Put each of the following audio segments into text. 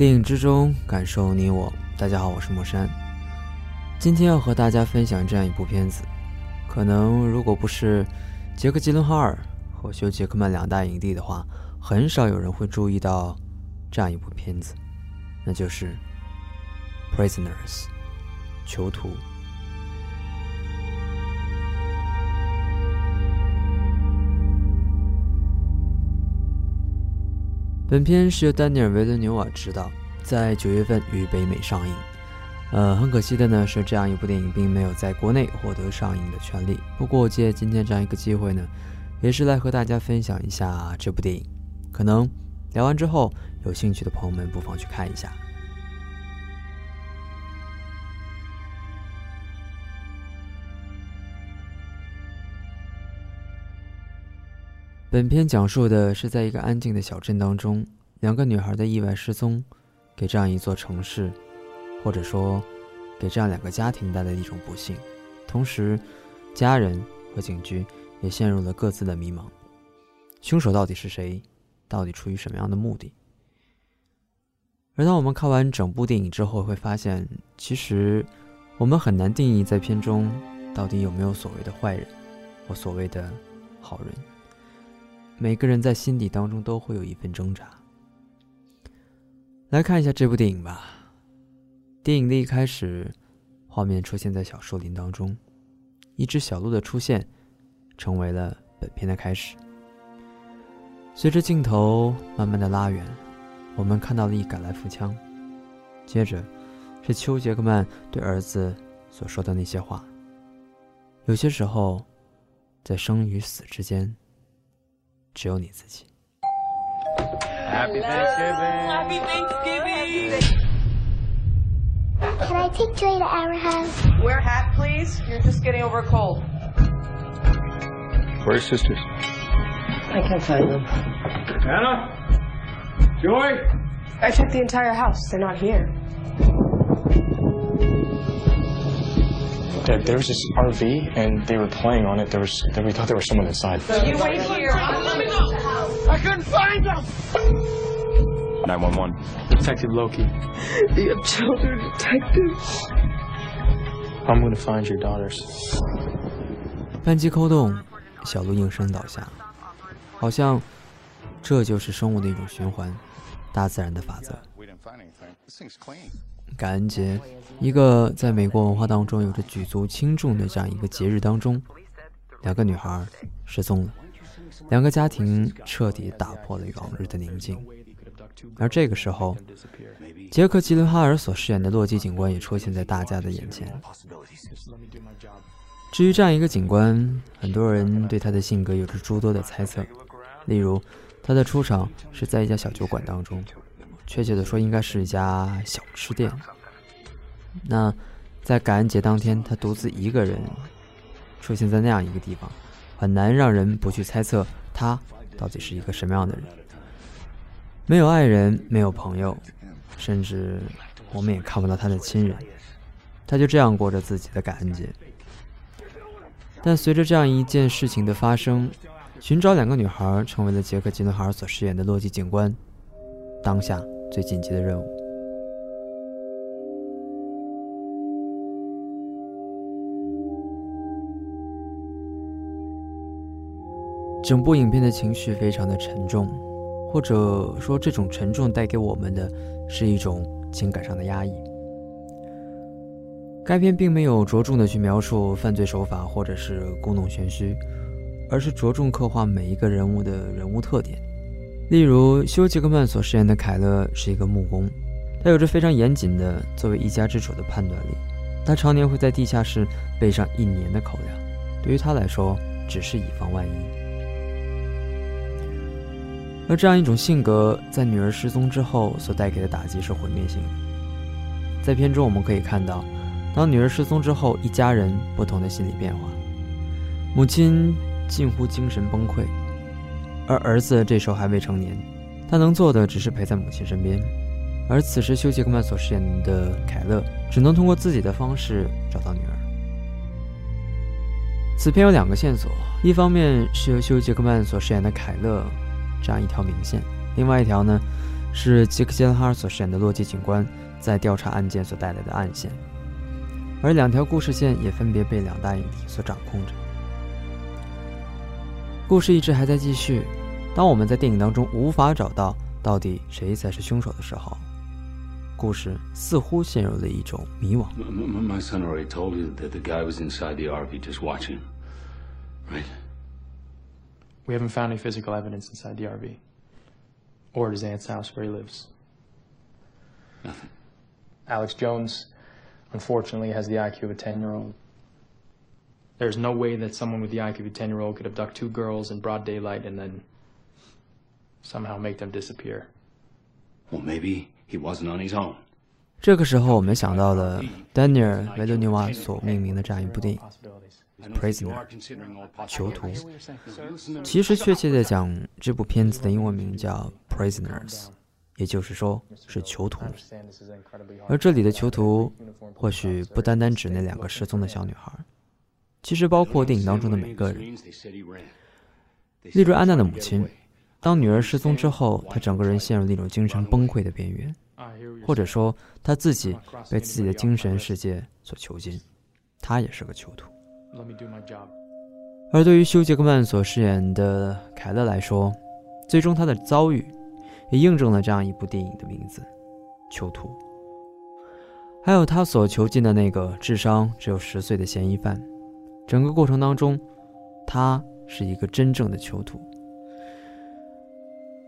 电影之中感受你我。大家好，我是莫山。今天要和大家分享这样一部片子，可能如果不是杰克·吉伦哈尔和休·杰克曼两大影帝的话，很少有人会注意到这样一部片子，那就是《Prisoners》囚徒。本片是由丹尼尔·维伦纽瓦执导，在九月份于北美上映。呃，很可惜的呢是，这样一部电影并没有在国内获得上映的权利。不过，借今天这样一个机会呢，也是来和大家分享一下这部电影。可能聊完之后，有兴趣的朋友们不妨去看一下。本片讲述的是，在一个安静的小镇当中，两个女孩的意外失踪，给这样一座城市，或者说，给这样两个家庭带来一种不幸。同时，家人和警局也陷入了各自的迷茫：凶手到底是谁？到底出于什么样的目的？而当我们看完整部电影之后，会发现，其实我们很难定义在片中到底有没有所谓的坏人，或所谓的好人。每个人在心底当中都会有一份挣扎。来看一下这部电影吧。电影的一开始，画面出现在小树林当中，一只小鹿的出现，成为了本片的开始。随着镜头慢慢的拉远，我们看到了一杆来福枪，接着是丘·杰克曼对儿子所说的那些话。有些时候，在生与死之间。只有你自己。Happy Thanksgiving! Happy Thanksgiving! Can I take Joy to our house? Wear a hat, please. You're just getting over a cold. Where are sisters? I can't find them. Anna? Joy? I checked the entire house. They're not here. Dad, there was this RV and they were playing on it. There was, we thought there was someone inside. You wait here. Let me know. I couldn't find them! 911. Detective Loki. Do you have children, detective? I'm gonna find your daughters. 扳机扣动，小鹿应声倒下，好像这就是生物的一种循环，大自然的法则。 感恩节，一个在美国文化当中有着举足轻重的这样一个节日当中，两个女孩失踪了，两个家庭彻底打破了往日的宁静。而这个时候，杰克·吉伦哈尔所饰演的洛基警官也出现在大家的眼前。至于这样一个警官，很多人对他的性格有着诸多的猜测，例如他的出场是在一家小酒馆当中。确切的说，应该是一家小吃店。那在感恩节当天，他独自一个人出现在那样一个地方，很难让人不去猜测他到底是一个什么样的人。没有爱人，没有朋友，甚至我们也看不到他的亲人。他就这样过着自己的感恩节。但随着这样一件事情的发生，寻找两个女孩成为了杰克·吉伦哈尔所饰演的洛基警官当下。最紧急的任务。整部影片的情绪非常的沉重，或者说这种沉重带给我们的是一种情感上的压抑。该片并没有着重的去描述犯罪手法或者是故弄玄虚，而是着重刻画每一个人物的人物特点。例如，休·杰克曼所饰演的凯勒是一个木工，他有着非常严谨的作为一家之主的判断力。他常年会在地下室备上一年的口粮，对于他来说，只是以防万一。而这样一种性格，在女儿失踪之后所带给的打击是毁灭性的。在片中我们可以看到，当女儿失踪之后，一家人不同的心理变化，母亲近乎精神崩溃。而儿子这时候还未成年，他能做的只是陪在母亲身边。而此时，休·杰克曼所饰演的凯勒只能通过自己的方式找到女儿。此片有两个线索，一方面是由休·杰克曼所饰演的凯勒这样一条明线，另外一条呢是杰克·吉伦哈尔所饰演的洛基警官在调查案件所带来的暗线，而两条故事线也分别被两大影帝所掌控着。故事一直还在继续。当我们在电影当中无法找到到底谁才是凶手的时候，故事似乎陷入了一种迷惘。 My, my son already told you that the guy was inside the RV just watching, right? We haven't found any physical evidence inside the RV. Or at his aunt's house where he lives. Nothing. Alex Jones, unfortunately, has the IQ of a 10 year old. There's no way that someone with the IQ of a 10 year old could abduct two girls in broad daylight and then somehow make them disappear. Well, maybe he wasn't on his own. 这个时候，我们想到了丹尼尔·维多尼瓦所命名的这样一部电影《Prisoner》（囚徒）。其实，确切的讲，这部片子的英文名叫《Prisoners》，也就是说是囚徒。而这里的囚徒，或许不单单指那两个失踪的小女孩，其实包括电影当中的每个人，例如安娜的母亲。当女儿失踪之后，他整个人陷入了一种精神崩溃的边缘，或者说他自己被自己的精神世界所囚禁，他也是个囚徒。而对于休·杰克曼所饰演的凯勒来说，最终他的遭遇也印证了这样一部电影的名字——囚徒。还有他所囚禁的那个智商只有十岁的嫌疑犯，整个过程当中，他是一个真正的囚徒。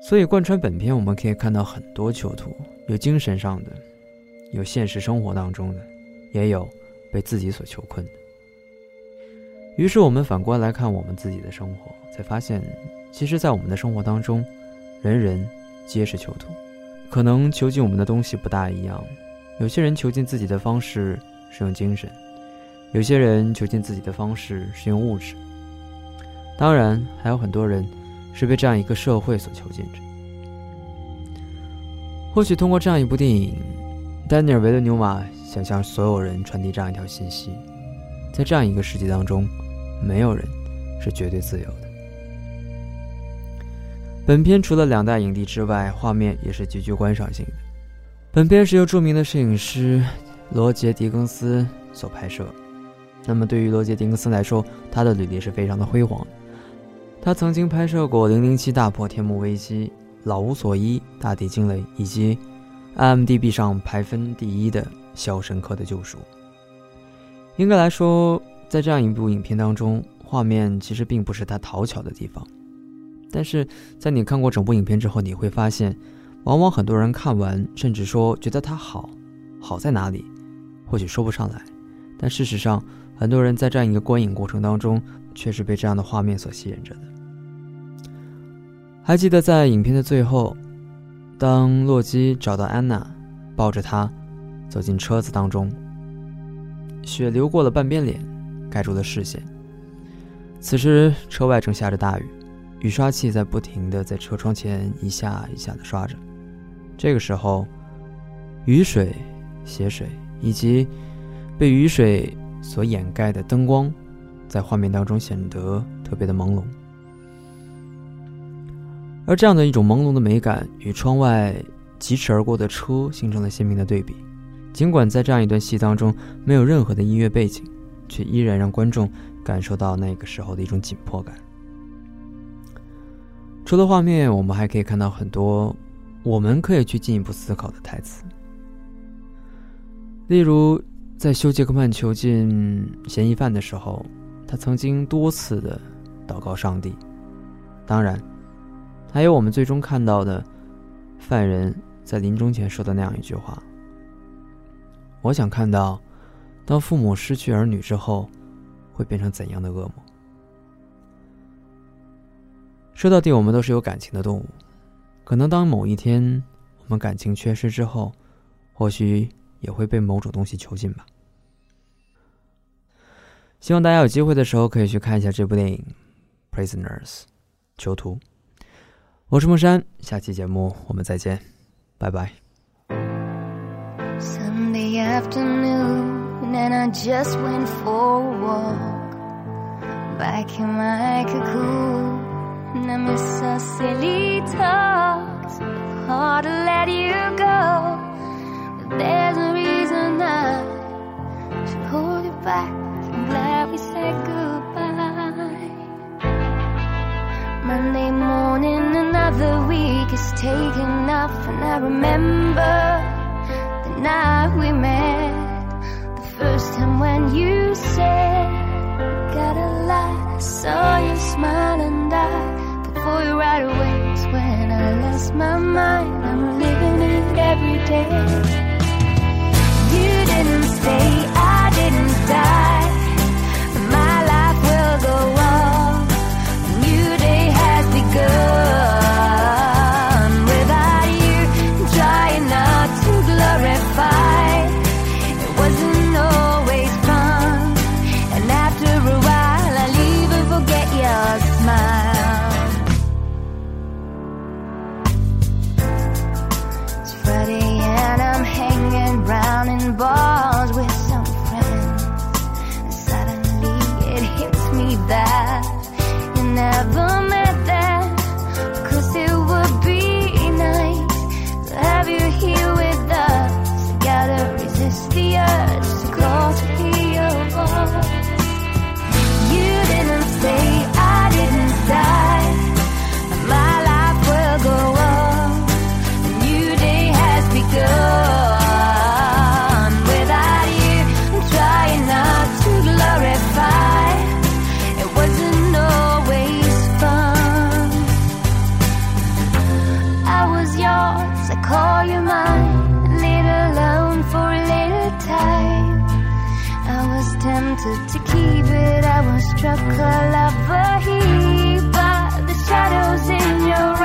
所以贯穿本片，我们可以看到很多囚徒，有精神上的，有现实生活当中的，也有被自己所囚困的。于是我们反观来看我们自己的生活，才发现，其实，在我们的生活当中，人人皆是囚徒。可能囚禁我们的东西不大一样，有些人囚禁自己的方式是用精神，有些人囚禁自己的方式是用物质。当然，还有很多人是被这样一个社会所囚禁着。或许通过这样一部电影，丹尼尔·维伦纽瓦想向所有人传递这样一条信息：在这样一个世界当中，没有人是绝对自由的。本片除了两大影帝之外，画面也是极具观赏性的。本片是由著名的摄影师罗杰·狄更斯所拍摄。那么对于罗杰·狄更斯来说，他的履历是非常的辉煌。他曾经拍摄过《零零七大破天幕危机》《老无所依》《大地惊雷》，以及 IMDB 上排分第一的《肖申克的救赎》。应该来说，在这样一部影片当中，画面其实并不是他讨巧的地方。但是在你看过整部影片之后，你会发现，往往很多人看完，甚至说觉得它好，好在哪里，或许说不上来。但事实上，很多人在这样一个观影过程当中，却是被这样的画面所吸引着的。还记得在影片的最后，当洛基找到安娜，抱着她走进车子当中，血流过了半边脸，盖住了视线。此时车外正下着大雨。雨刷器在不停的在车窗前一下一下的刷着。这个时候，雨水、血水以及被雨水所掩盖的灯光，在画面当中显得特别的朦胧。而这样的一种朦胧的美感，与窗外疾驰而过的车形成了鲜明的对比。尽管在这样一段戏当中没有任何的音乐背景，却依然让观众感受到那个时候的一种紧迫感。除了画面，我们还可以看到很多我们可以去进一步思考的台词。例如，在修·杰克曼囚禁嫌疑犯的时候，他曾经多次的祷告上帝。当然，还有我们最终看到的犯人在临终前说的那样一句话：“我想看到，当父母失去儿女之后，会变成怎样的噩梦。”说到底，我们都是有感情的动物。可能当某一天我们感情缺失之后，或许也会被某种东西囚禁吧。希望大家有机会的时候可以去看一下这部电影 prisoners 囚徒我是木山下期节目我们再见拜拜 sunday afternoon and i just went for a walk back in my and i miss our Hard but there s reason hold back is taken off and I remember the night we met. The first time when you said Got a light." I saw you smile and I Before you right away. Is when I lost my mind. I'm living it every day you're mine, alone for a little time. I was tempted to keep it, I was struck a lover heap by the shadows in your